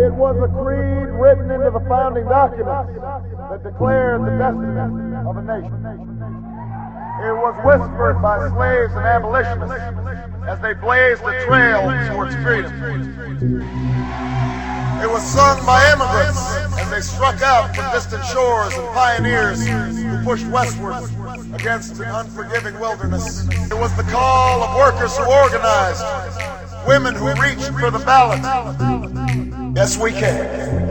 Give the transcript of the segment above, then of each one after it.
It was a creed written into the founding documents that declared the destiny of a nation. It was whispered by slaves and abolitionists as they blazed the trail towards freedom. It was sung by immigrants as they struck out from distant shores and pioneers who pushed westward against an unforgiving wilderness. It was the call of workers who organized, women who reached for the ballot. Yes, we can.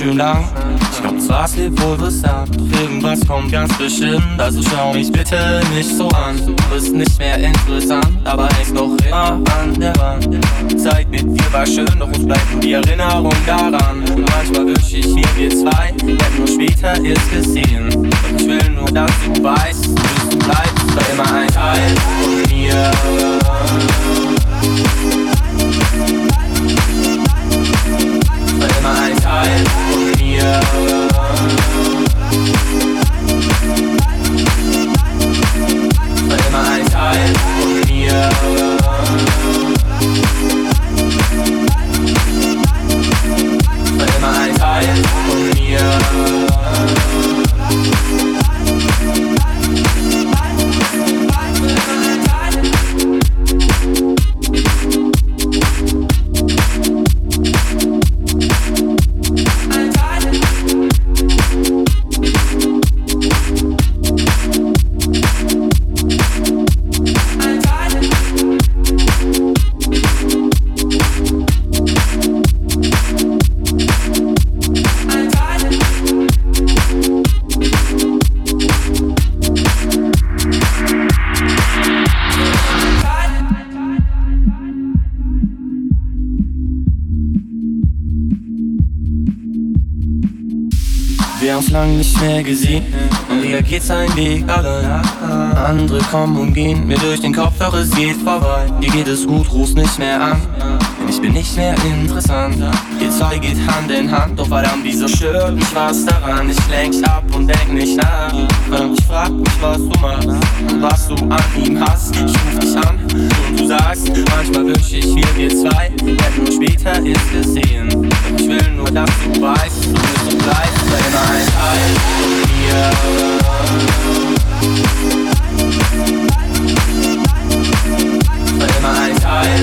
Schön lang. Ich glaub, zwar es lebt wohl ab, doch irgendwas kommt ganz bestimmt. Also schau mich bitte nicht so an. Du bist nicht mehr interessant, aber hängst noch immer an der Wand. Zeit mit dir war schön, doch uns bleibt die Erinnerung daran. Manchmal wünsch ich mir, wir zwei hätten nur später erst gesehen. Doch ich will nur, dass du weißt, du bleibst für immer ein Teil von mir. time gesehen und wieder geht's ein Weg allein. Andere kommen und gehen mir durch den Kopf, doch es geht vorbei. Dir geht es gut, rufst nicht mehr an, denn ich bin nicht mehr interessant. Ihr zwei geht Hand in Hand, doch verdammt, wieso stört mich was daran? Ich lenk ab und denk nicht nach. Ich frag mich, was du machst und was du an ihm hast. Ich ruf dich an und du sagst, manchmal wünsch ich mir, wir zwei hätten später erst gesehen. Doch ich will nur, dass du weißt, du bist und bleibst für immer ein Teil von mir. Für immer ein Teil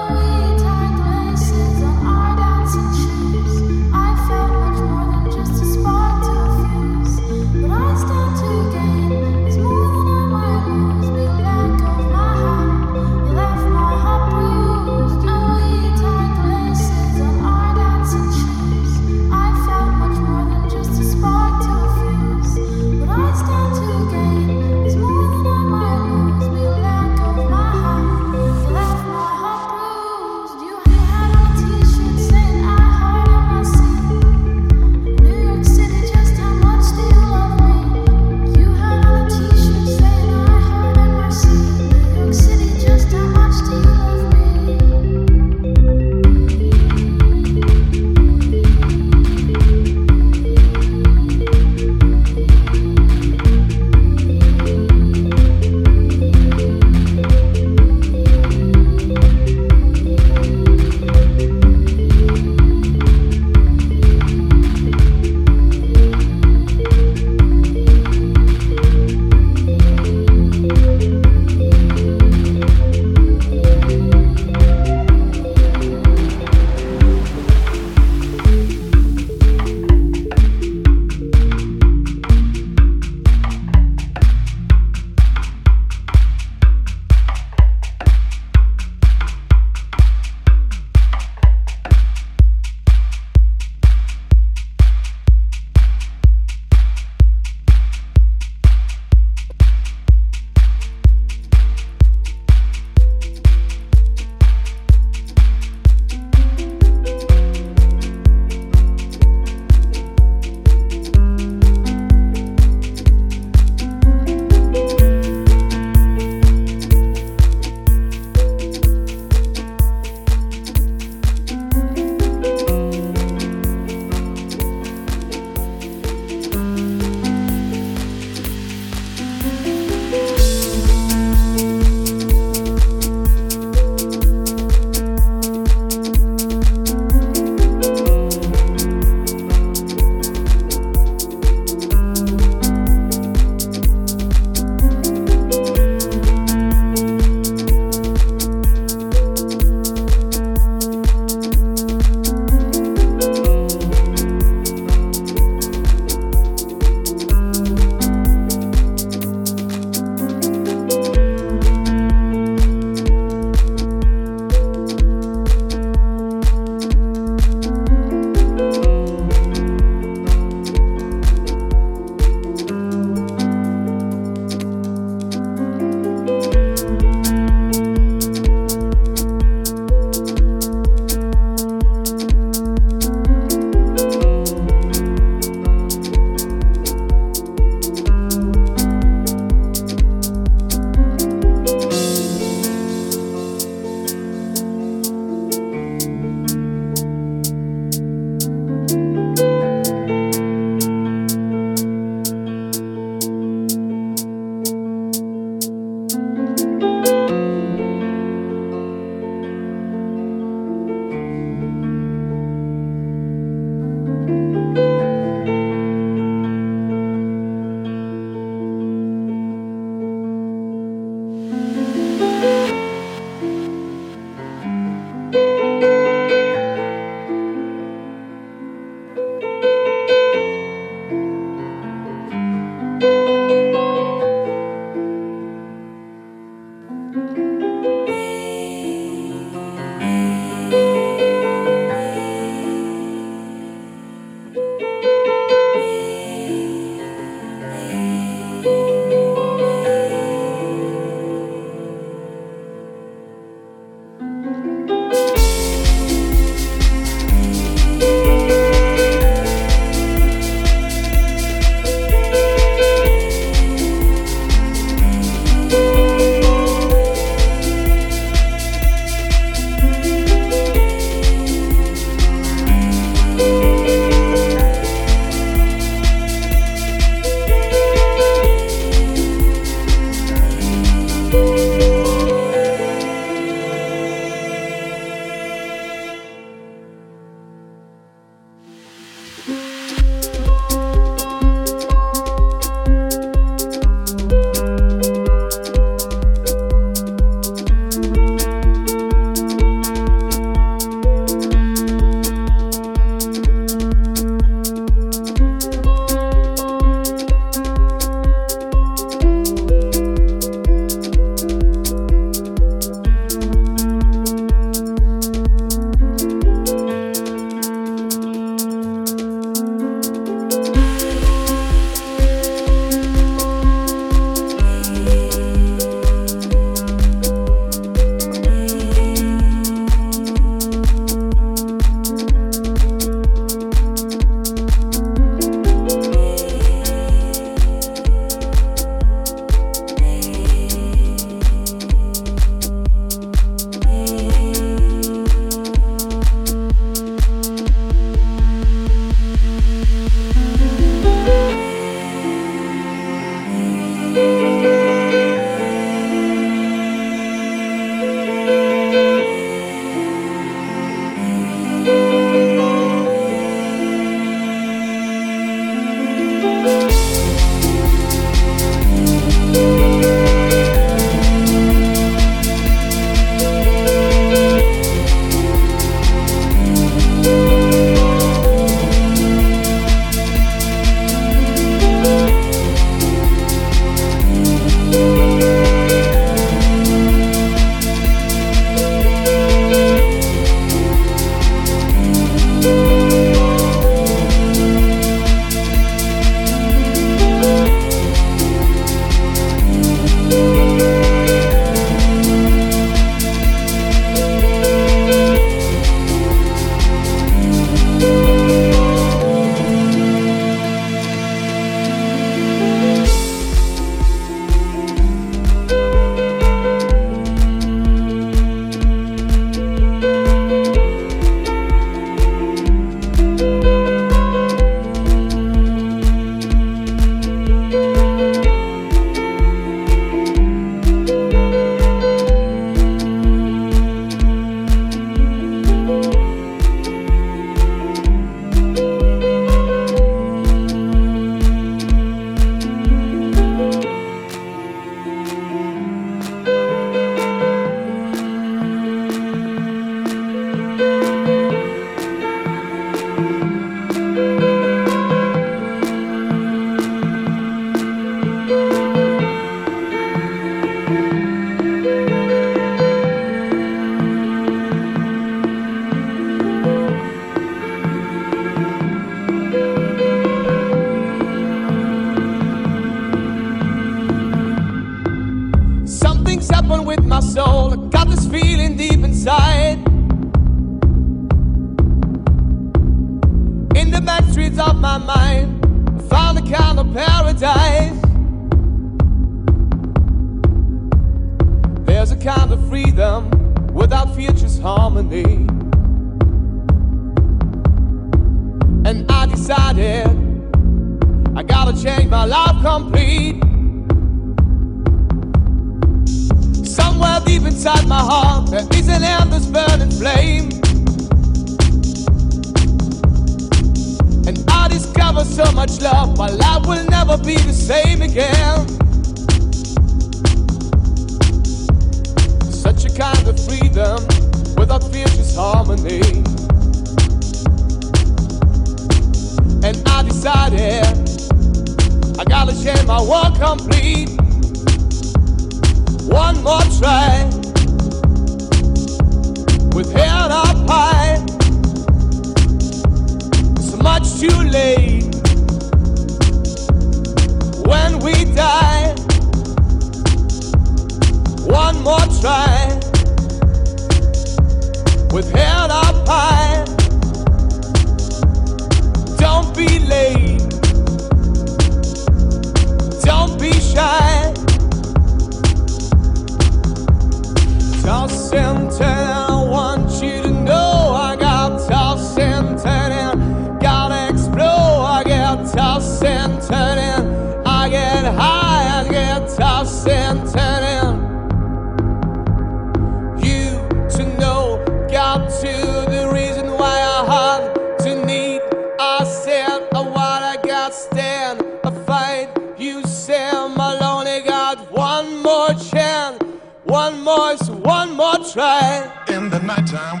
In the nighttime,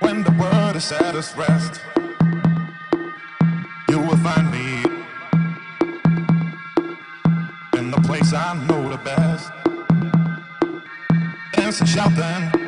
when the world is at its rest, you will find me in the place I know the best. Dancing, shouting.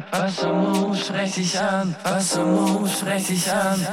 an, was im Mund, sprech dich an, was im Mund, sprech dich an.